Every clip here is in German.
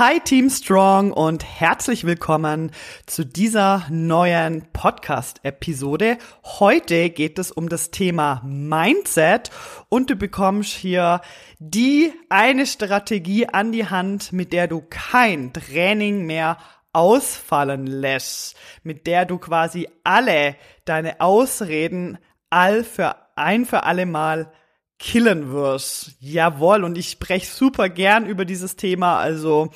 Hi Team Strong und herzlich willkommen zu dieser neuen Podcast-Episode. Heute geht es um das Thema Mindset und du bekommst hier die eine Strategie an die Hand, mit der du kein Training mehr ausfallen lässt, mit der du quasi alle deine Ausreden all für ein für alle Mal killen wirst. Jawohl, und ich spreche super gern über dieses Thema. Also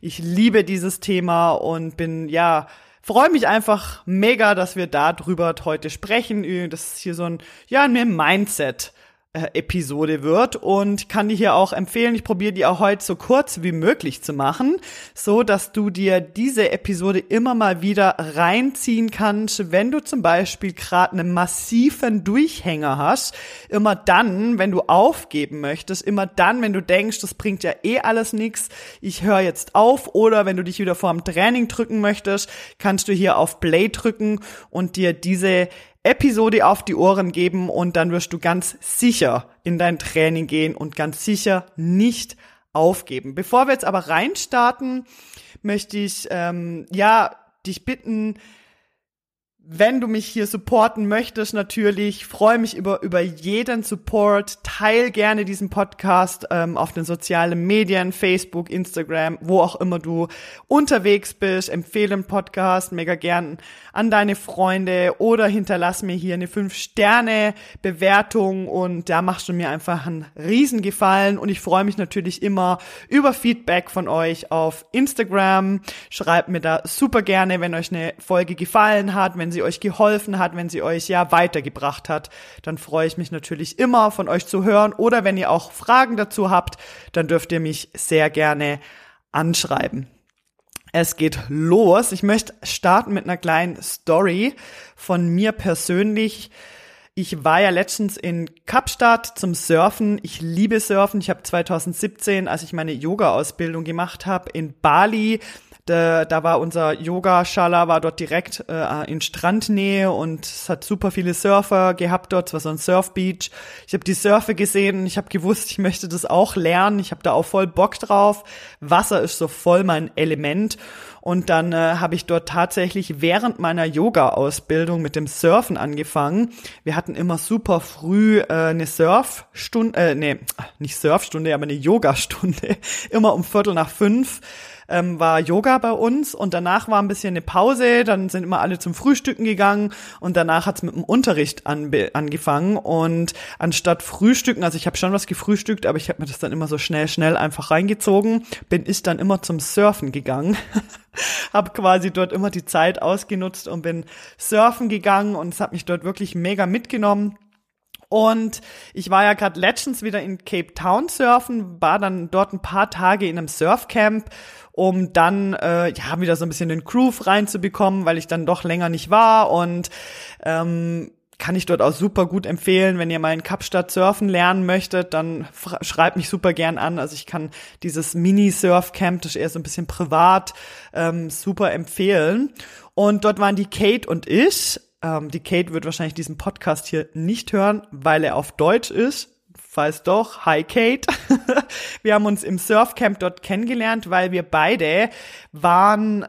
ich liebe dieses Thema und bin ja freue mich einfach mega, dass wir darüber heute sprechen. Das ist hier so ein ja ein Mindset äh, Episode wird und kann dir hier auch empfehlen, ich probiere die auch heute so kurz wie möglich zu machen, so dass du dir diese Episode immer mal wieder reinziehen kannst, wenn du zum Beispiel gerade einen massiven Durchhänger hast, immer dann, wenn du aufgeben möchtest, immer dann, wenn du denkst, das bringt ja eh alles nichts, ich höre jetzt auf oder wenn du dich wieder vor dem Training drücken möchtest, kannst du hier auf Play drücken und dir diese Episode auf die Ohren geben und dann wirst du ganz sicher in dein Training gehen und ganz sicher nicht aufgeben. Bevor wir jetzt aber reinstarten, möchte ich ähm, ja dich bitten, wenn du mich hier supporten möchtest, natürlich freue mich über über jeden Support. Teil gerne diesen Podcast ähm, auf den sozialen Medien, Facebook, Instagram, wo auch immer du unterwegs bist. Empfehle den Podcast mega gern an deine Freunde oder hinterlass mir hier eine 5-Sterne-Bewertung und da machst du mir einfach einen Riesengefallen und ich freue mich natürlich immer über Feedback von euch auf Instagram. Schreibt mir da super gerne, wenn euch eine Folge gefallen hat, wenn sie euch geholfen hat, wenn sie euch ja weitergebracht hat. Dann freue ich mich natürlich immer von euch zu hören oder wenn ihr auch Fragen dazu habt, dann dürft ihr mich sehr gerne anschreiben. Es geht los. Ich möchte starten mit einer kleinen Story von mir persönlich. Ich war ja letztens in Kapstadt zum Surfen. Ich liebe Surfen. Ich habe 2017, als ich meine Yoga-Ausbildung gemacht habe, in Bali da, da war unser Yoga-Schala, war dort direkt äh, in Strandnähe und es hat super viele Surfer gehabt dort. Es war so ein Surfbeach. Ich habe die Surfe gesehen ich habe gewusst, ich möchte das auch lernen. Ich habe da auch voll Bock drauf. Wasser ist so voll mein Element. Und dann äh, habe ich dort tatsächlich während meiner Yoga-Ausbildung mit dem Surfen angefangen. Wir hatten immer super früh äh, eine Surfstunde, äh, nee, nicht Surfstunde, aber eine Yogastunde, immer um Viertel nach fünf ähm, war Yoga bei uns und danach war ein bisschen eine Pause, dann sind immer alle zum Frühstücken gegangen und danach hat's mit dem Unterricht an, angefangen und anstatt Frühstücken, also ich habe schon was gefrühstückt, aber ich habe mir das dann immer so schnell, schnell einfach reingezogen, bin ich dann immer zum Surfen gegangen. habe quasi dort immer die Zeit ausgenutzt und bin surfen gegangen und es hat mich dort wirklich mega mitgenommen. Und ich war ja gerade letztens wieder in Cape Town surfen, war dann dort ein paar Tage in einem Surfcamp um dann äh, ja wieder so ein bisschen den Groove reinzubekommen, weil ich dann doch länger nicht war und ähm, kann ich dort auch super gut empfehlen. Wenn ihr mal in Kapstadt surfen lernen möchtet, dann schreibt mich super gern an. Also ich kann dieses Mini-Surf-Camp, das ist eher so ein bisschen privat, ähm, super empfehlen. Und dort waren die Kate und ich. Ähm, die Kate wird wahrscheinlich diesen Podcast hier nicht hören, weil er auf Deutsch ist. Falls doch, hi Kate. wir haben uns im Surfcamp dort kennengelernt, weil wir beide waren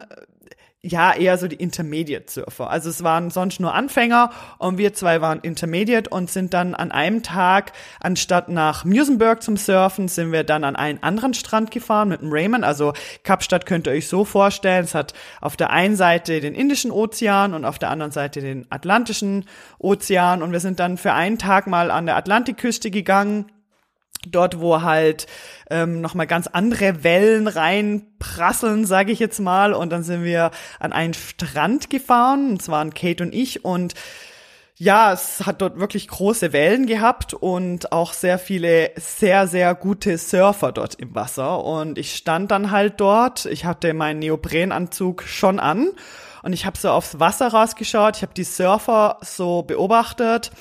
ja, eher so die Intermediate-Surfer. Also es waren sonst nur Anfänger und wir zwei waren Intermediate und sind dann an einem Tag, anstatt nach Musenberg zum Surfen, sind wir dann an einen anderen Strand gefahren mit dem Raymond. Also Kapstadt könnt ihr euch so vorstellen, es hat auf der einen Seite den Indischen Ozean und auf der anderen Seite den Atlantischen Ozean und wir sind dann für einen Tag mal an der Atlantikküste gegangen dort, wo halt ähm, nochmal ganz andere Wellen reinprasseln, sage ich jetzt mal. Und dann sind wir an einen Strand gefahren, und zwar an Kate und ich. Und ja, es hat dort wirklich große Wellen gehabt und auch sehr viele sehr, sehr gute Surfer dort im Wasser. Und ich stand dann halt dort. Ich hatte meinen Neoprenanzug schon an und ich habe so aufs Wasser rausgeschaut. Ich habe die Surfer so beobachtet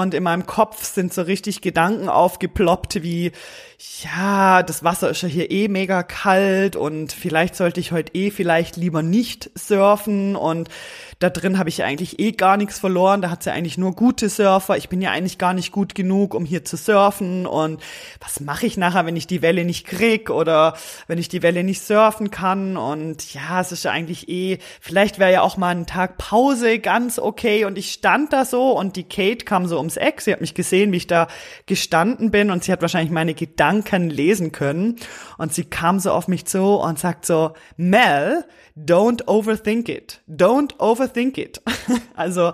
und in meinem Kopf sind so richtig Gedanken aufgeploppt wie, ja, das Wasser ist ja hier eh mega kalt und vielleicht sollte ich heute eh vielleicht lieber nicht surfen und da drin habe ich ja eigentlich eh gar nichts verloren, da hat's ja eigentlich nur gute Surfer, ich bin ja eigentlich gar nicht gut genug, um hier zu surfen und was mache ich nachher, wenn ich die Welle nicht krieg oder wenn ich die Welle nicht surfen kann? Und ja, es ist ja eigentlich eh, vielleicht wäre ja auch mal ein Tag Pause ganz okay und ich stand da so und die Kate kam so ums Eck, sie hat mich gesehen, wie ich da gestanden bin und sie hat wahrscheinlich meine Gedanken lesen können und sie kam so auf mich zu und sagt so, Mel, don't overthink it. Don't overthink it. also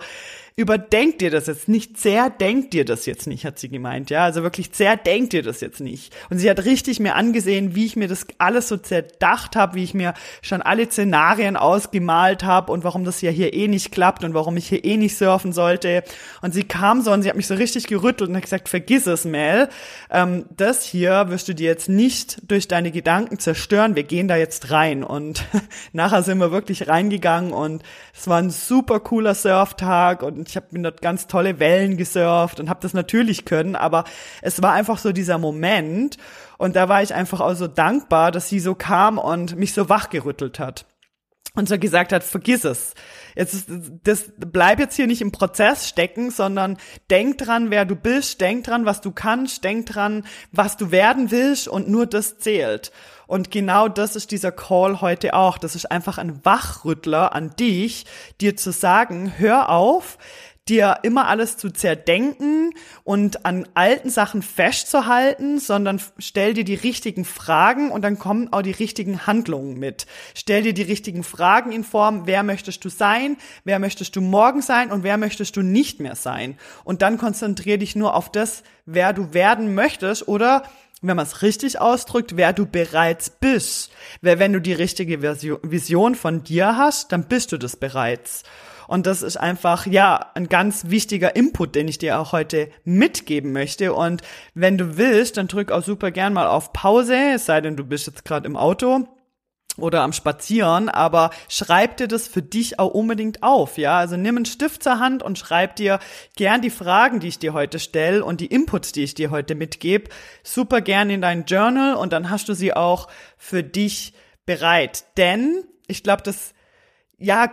überdenkt dir das jetzt nicht, sehr denkt dir das jetzt nicht, hat sie gemeint, ja, also wirklich sehr denkt dir das jetzt nicht. Und sie hat richtig mir angesehen, wie ich mir das alles so zerdacht habe, wie ich mir schon alle Szenarien ausgemalt habe und warum das ja hier eh nicht klappt und warum ich hier eh nicht surfen sollte. Und sie kam so und sie hat mich so richtig gerüttelt und hat gesagt, vergiss es, Mel, ähm, das hier wirst du dir jetzt nicht durch deine Gedanken zerstören, wir gehen da jetzt rein. Und nachher sind wir wirklich reingegangen und es war ein super cooler Surftag und ich habe mir dort ganz tolle Wellen gesurft und habe das natürlich können, aber es war einfach so dieser Moment und da war ich einfach auch so dankbar, dass sie so kam und mich so wachgerüttelt hat und so gesagt hat, vergiss es. Jetzt das bleib jetzt hier nicht im Prozess stecken, sondern denk dran, wer du bist, denk dran, was du kannst, denk dran, was du werden willst und nur das zählt. Und genau das ist dieser Call heute auch. Das ist einfach ein Wachrüttler an dich, dir zu sagen, hör auf, dir immer alles zu zerdenken und an alten Sachen festzuhalten, sondern stell dir die richtigen Fragen und dann kommen auch die richtigen Handlungen mit. Stell dir die richtigen Fragen in Form, wer möchtest du sein, wer möchtest du morgen sein und wer möchtest du nicht mehr sein. Und dann konzentrier dich nur auf das, wer du werden möchtest oder wenn man es richtig ausdrückt, wer du bereits bist. Weil wenn du die richtige Vision von dir hast, dann bist du das bereits. Und das ist einfach, ja, ein ganz wichtiger Input, den ich dir auch heute mitgeben möchte. Und wenn du willst, dann drück auch super gern mal auf Pause, es sei denn, du bist jetzt gerade im Auto oder am Spazieren, aber schreib dir das für dich auch unbedingt auf, ja? Also nimm einen Stift zur Hand und schreib dir gern die Fragen, die ich dir heute stelle und die Inputs, die ich dir heute mitgebe, super gern in dein Journal und dann hast du sie auch für dich bereit. Denn ich glaube, das ja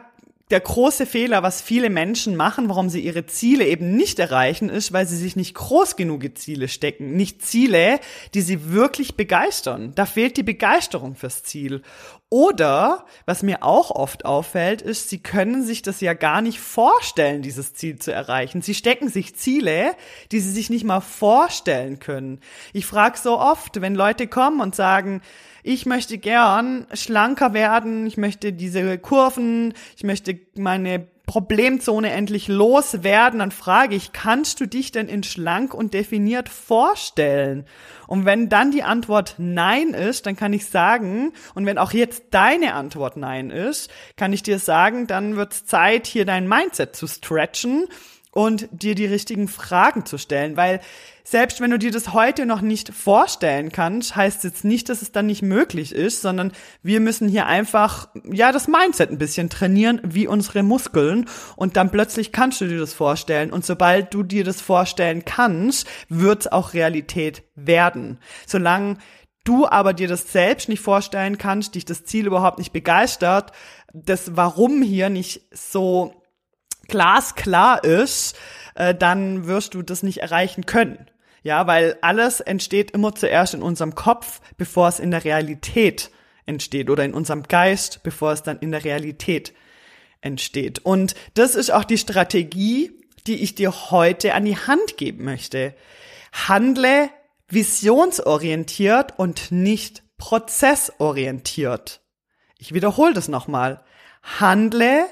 der große Fehler, was viele Menschen machen, warum sie ihre Ziele eben nicht erreichen, ist, weil sie sich nicht groß genug Ziele stecken. Nicht Ziele, die sie wirklich begeistern. Da fehlt die Begeisterung fürs Ziel. Oder, was mir auch oft auffällt, ist, sie können sich das ja gar nicht vorstellen, dieses Ziel zu erreichen. Sie stecken sich Ziele, die sie sich nicht mal vorstellen können. Ich frage so oft, wenn Leute kommen und sagen, ich möchte gern schlanker werden, ich möchte diese Kurven, ich möchte meine Problemzone endlich loswerden, dann frage ich, kannst du dich denn in schlank und definiert vorstellen? Und wenn dann die Antwort Nein ist, dann kann ich sagen, und wenn auch jetzt deine Antwort Nein ist, kann ich dir sagen, dann wird's Zeit, hier dein Mindset zu stretchen und dir die richtigen Fragen zu stellen, weil selbst wenn du dir das heute noch nicht vorstellen kannst, heißt jetzt nicht, dass es dann nicht möglich ist, sondern wir müssen hier einfach, ja, das Mindset ein bisschen trainieren, wie unsere Muskeln und dann plötzlich kannst du dir das vorstellen und sobald du dir das vorstellen kannst, wird es auch Realität werden. Solange du aber dir das selbst nicht vorstellen kannst, dich das Ziel überhaupt nicht begeistert, das Warum hier nicht so glasklar ist, äh, dann wirst du das nicht erreichen können. Ja, weil alles entsteht immer zuerst in unserem Kopf, bevor es in der Realität entsteht oder in unserem Geist, bevor es dann in der Realität entsteht. Und das ist auch die Strategie, die ich dir heute an die Hand geben möchte. Handle visionsorientiert und nicht prozessorientiert. Ich wiederhole das nochmal. Handle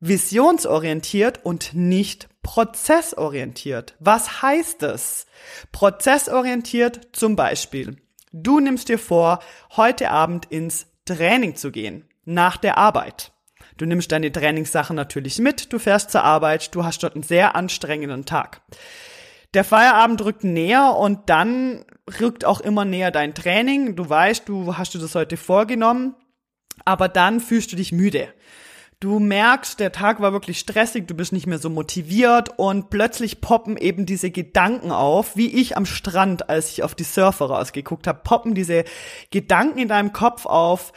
visionsorientiert und nicht prozessorientiert. Was heißt es? Prozessorientiert zum Beispiel. Du nimmst dir vor, heute Abend ins Training zu gehen, nach der Arbeit. Du nimmst deine Trainingssachen natürlich mit, du fährst zur Arbeit, du hast dort einen sehr anstrengenden Tag. Der Feierabend rückt näher und dann rückt auch immer näher dein Training. Du weißt, du hast dir das heute vorgenommen, aber dann fühlst du dich müde. Du merkst, der Tag war wirklich stressig, du bist nicht mehr so motiviert und plötzlich poppen eben diese Gedanken auf, wie ich am Strand, als ich auf die Surfer rausgeguckt habe, poppen diese Gedanken in deinem Kopf auf.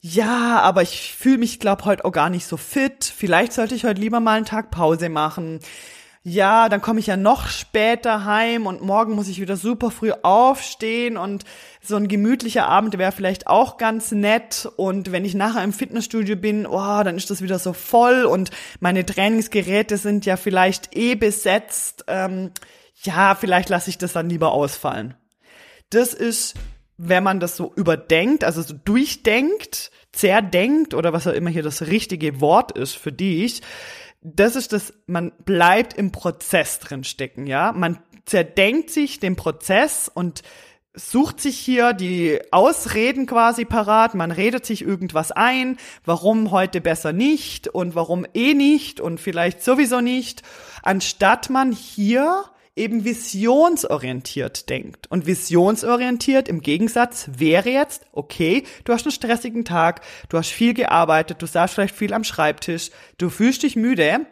Ja, aber ich fühle mich, glaub, heute auch gar nicht so fit. Vielleicht sollte ich heute lieber mal einen Tag Pause machen ja, dann komme ich ja noch später heim und morgen muss ich wieder super früh aufstehen und so ein gemütlicher Abend wäre vielleicht auch ganz nett und wenn ich nachher im Fitnessstudio bin, oh, dann ist das wieder so voll und meine Trainingsgeräte sind ja vielleicht eh besetzt. Ähm, ja, vielleicht lasse ich das dann lieber ausfallen. Das ist, wenn man das so überdenkt, also so durchdenkt, zerdenkt oder was auch immer hier das richtige Wort ist für dich, das ist das, man bleibt im Prozess drin stecken, ja. Man zerdenkt sich den Prozess und sucht sich hier die Ausreden quasi parat, man redet sich irgendwas ein, warum heute besser nicht und warum eh nicht und vielleicht sowieso nicht, anstatt man hier eben visionsorientiert denkt. Und visionsorientiert im Gegensatz wäre jetzt, okay, du hast einen stressigen Tag, du hast viel gearbeitet, du saßt vielleicht viel am Schreibtisch, du fühlst dich müde,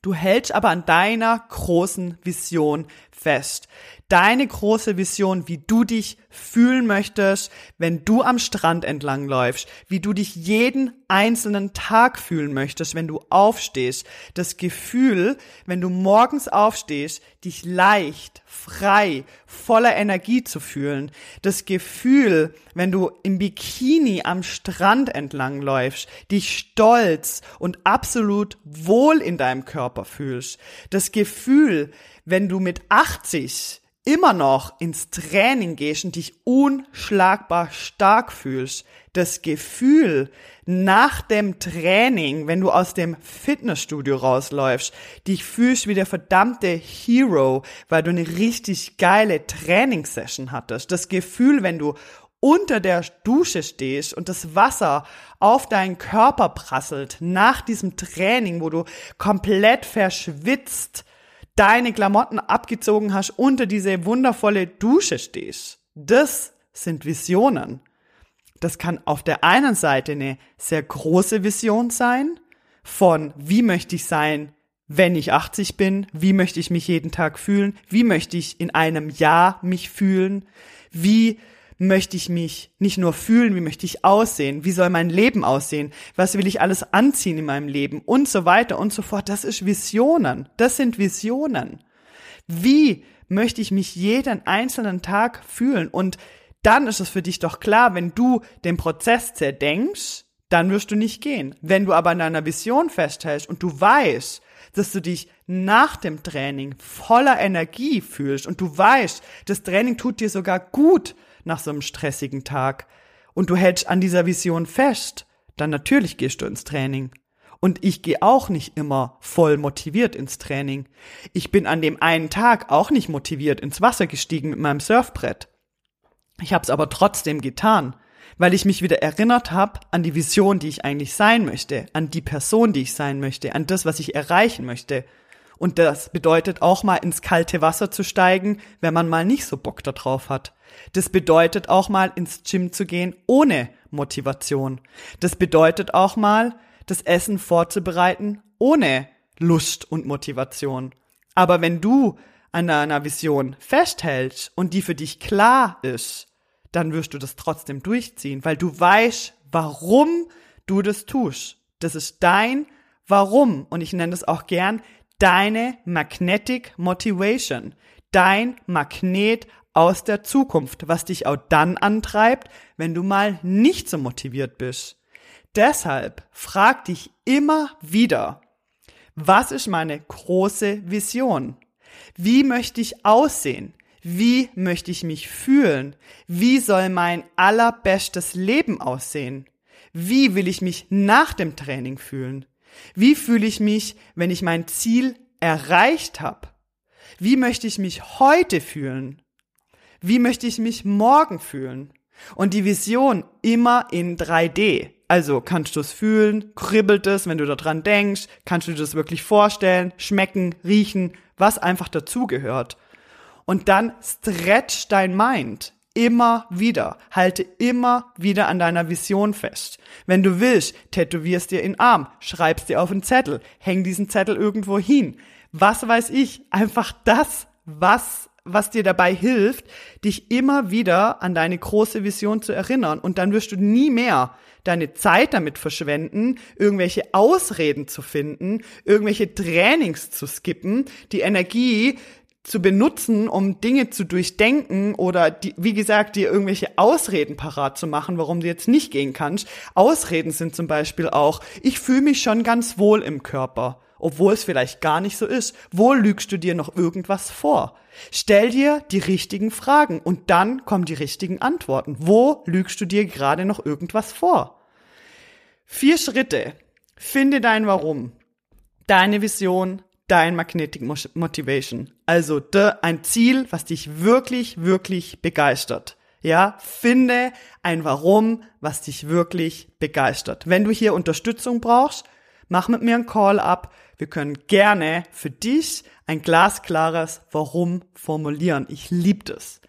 du hältst aber an deiner großen Vision fest deine große Vision, wie du dich fühlen möchtest, wenn du am Strand entlang läufst, wie du dich jeden einzelnen Tag fühlen möchtest, wenn du aufstehst, das Gefühl, wenn du morgens aufstehst, dich leicht, frei, voller Energie zu fühlen, das Gefühl, wenn du im Bikini am Strand entlang läufst, dich stolz und absolut wohl in deinem Körper fühlst, das Gefühl, wenn du mit 80 immer noch ins Training gehst und dich unschlagbar stark fühlst, das Gefühl nach dem Training, wenn du aus dem Fitnessstudio rausläufst, dich fühlst wie der verdammte Hero, weil du eine richtig geile Trainingssession hattest. Das Gefühl, wenn du unter der Dusche stehst und das Wasser auf deinen Körper prasselt nach diesem Training, wo du komplett verschwitzt deine Klamotten abgezogen hast, unter diese wundervolle Dusche stehst. Das sind Visionen. Das kann auf der einen Seite eine sehr große Vision sein von wie möchte ich sein, wenn ich 80 bin, wie möchte ich mich jeden Tag fühlen, wie möchte ich in einem Jahr mich fühlen, wie möchte ich mich nicht nur fühlen, wie möchte ich aussehen, wie soll mein Leben aussehen, was will ich alles anziehen in meinem Leben und so weiter und so fort. Das ist Visionen. Das sind Visionen. Wie möchte ich mich jeden einzelnen Tag fühlen? Und dann ist es für dich doch klar, wenn du den Prozess zerdenkst, dann wirst du nicht gehen. Wenn du aber an deiner Vision festhältst und du weißt, dass du dich nach dem Training voller Energie fühlst und du weißt, das Training tut dir sogar gut, nach so einem stressigen Tag und du hältst an dieser Vision fest, dann natürlich gehst du ins Training. Und ich gehe auch nicht immer voll motiviert ins Training. Ich bin an dem einen Tag auch nicht motiviert ins Wasser gestiegen mit meinem Surfbrett. Ich habe es aber trotzdem getan, weil ich mich wieder erinnert habe an die Vision, die ich eigentlich sein möchte, an die Person, die ich sein möchte, an das, was ich erreichen möchte. Und das bedeutet auch mal ins kalte Wasser zu steigen, wenn man mal nicht so Bock darauf hat. Das bedeutet auch mal ins Gym zu gehen ohne Motivation. Das bedeutet auch mal das Essen vorzubereiten ohne Lust und Motivation. Aber wenn du an deiner Vision festhältst und die für dich klar ist, dann wirst du das trotzdem durchziehen, weil du weißt, warum du das tust. Das ist dein Warum. Und ich nenne das auch gern deine Magnetic Motivation. Dein Magnet aus der Zukunft, was dich auch dann antreibt, wenn du mal nicht so motiviert bist. Deshalb frag dich immer wieder, was ist meine große Vision? Wie möchte ich aussehen? Wie möchte ich mich fühlen? Wie soll mein allerbestes Leben aussehen? Wie will ich mich nach dem Training fühlen? Wie fühle ich mich, wenn ich mein Ziel erreicht habe? Wie möchte ich mich heute fühlen? Wie möchte ich mich morgen fühlen? Und die Vision immer in 3D. Also kannst du es fühlen, kribbelt es, wenn du daran denkst, kannst du dir das wirklich vorstellen, schmecken, riechen, was einfach dazugehört. Und dann stretch dein Mind immer wieder. Halte immer wieder an deiner Vision fest. Wenn du willst, tätowierst dir in Arm, schreibst dir auf einen Zettel, häng diesen Zettel irgendwo hin. Was weiß ich, einfach das, was was dir dabei hilft, dich immer wieder an deine große Vision zu erinnern. Und dann wirst du nie mehr deine Zeit damit verschwenden, irgendwelche Ausreden zu finden, irgendwelche Trainings zu skippen, die Energie zu benutzen, um Dinge zu durchdenken oder die, wie gesagt, dir irgendwelche Ausreden parat zu machen, warum du jetzt nicht gehen kannst. Ausreden sind zum Beispiel auch, ich fühle mich schon ganz wohl im Körper obwohl es vielleicht gar nicht so ist. Wo lügst du dir noch irgendwas vor? Stell dir die richtigen Fragen und dann kommen die richtigen Antworten. Wo lügst du dir gerade noch irgendwas vor? Vier Schritte. Finde dein Warum, deine Vision, dein Magnetic Motivation. Also de, ein Ziel, was dich wirklich, wirklich begeistert. Ja, finde ein Warum, was dich wirklich begeistert. Wenn du hier Unterstützung brauchst, mach mit mir einen Call ab. Wir können gerne für dich ein glasklares Warum formulieren. Ich liebe das.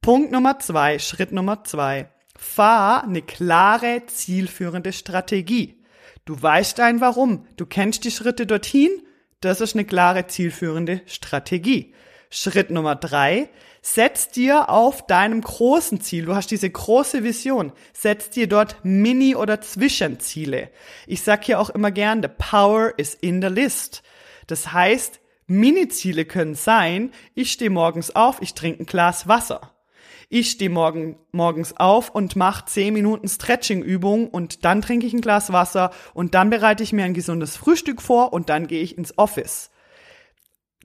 Punkt Nummer zwei, Schritt Nummer zwei. Fahr eine klare, zielführende Strategie. Du weißt dein Warum. Du kennst die Schritte dorthin. Das ist eine klare, zielführende Strategie. Schritt Nummer drei, setz dir auf deinem großen Ziel, du hast diese große Vision, setz dir dort Mini- oder Zwischenziele. Ich sag hier auch immer gern, the power is in the list. Das heißt, Mini-Ziele können sein, ich stehe morgens auf, ich trinke ein Glas Wasser. Ich stehe morgen, morgens auf und mache 10 Minuten Stretching-Übung und dann trinke ich ein Glas Wasser und dann bereite ich mir ein gesundes Frühstück vor und dann gehe ich ins Office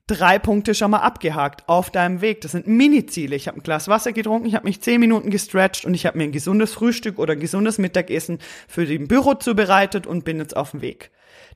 drei Punkte schon mal abgehakt auf deinem Weg. Das sind Mini-Ziele. Ich habe ein Glas Wasser getrunken, ich habe mich zehn Minuten gestretcht und ich habe mir ein gesundes Frühstück oder ein gesundes Mittagessen für den Büro zubereitet und bin jetzt auf dem Weg.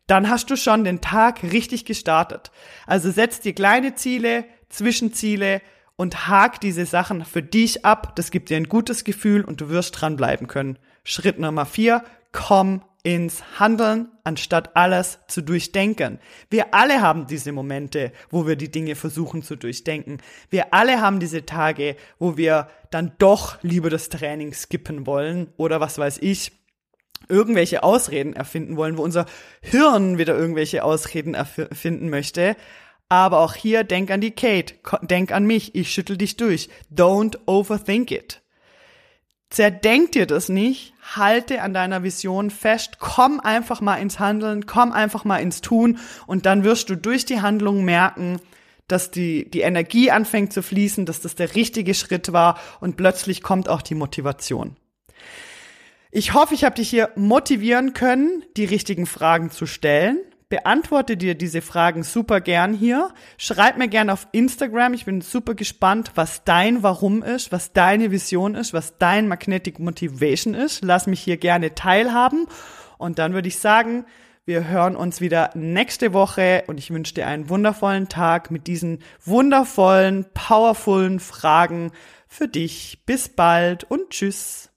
Dann hast du schon den Tag richtig gestartet. Also setz dir kleine Ziele, Zwischenziele und hak diese Sachen für dich ab. Das gibt dir ein gutes Gefühl und du wirst dranbleiben können. Schritt Nummer vier, komm ins Handeln, anstatt alles zu durchdenken. Wir alle haben diese Momente, wo wir die Dinge versuchen zu durchdenken. Wir alle haben diese Tage, wo wir dann doch lieber das Training skippen wollen oder was weiß ich, irgendwelche Ausreden erfinden wollen, wo unser Hirn wieder irgendwelche Ausreden erfinden möchte. Aber auch hier denk an die Kate, denk an mich, ich schüttel dich durch. Don't overthink it. Zerdenk dir das nicht, halte an deiner Vision fest, komm einfach mal ins Handeln, komm einfach mal ins Tun. Und dann wirst du durch die Handlung merken, dass die, die Energie anfängt zu fließen, dass das der richtige Schritt war. Und plötzlich kommt auch die Motivation. Ich hoffe, ich habe dich hier motivieren können, die richtigen Fragen zu stellen beantworte dir diese Fragen super gern hier. Schreib mir gern auf Instagram. Ich bin super gespannt, was dein Warum ist, was deine Vision ist, was dein Magnetic Motivation ist. Lass mich hier gerne teilhaben. Und dann würde ich sagen, wir hören uns wieder nächste Woche und ich wünsche dir einen wundervollen Tag mit diesen wundervollen, powervollen Fragen für dich. Bis bald und tschüss.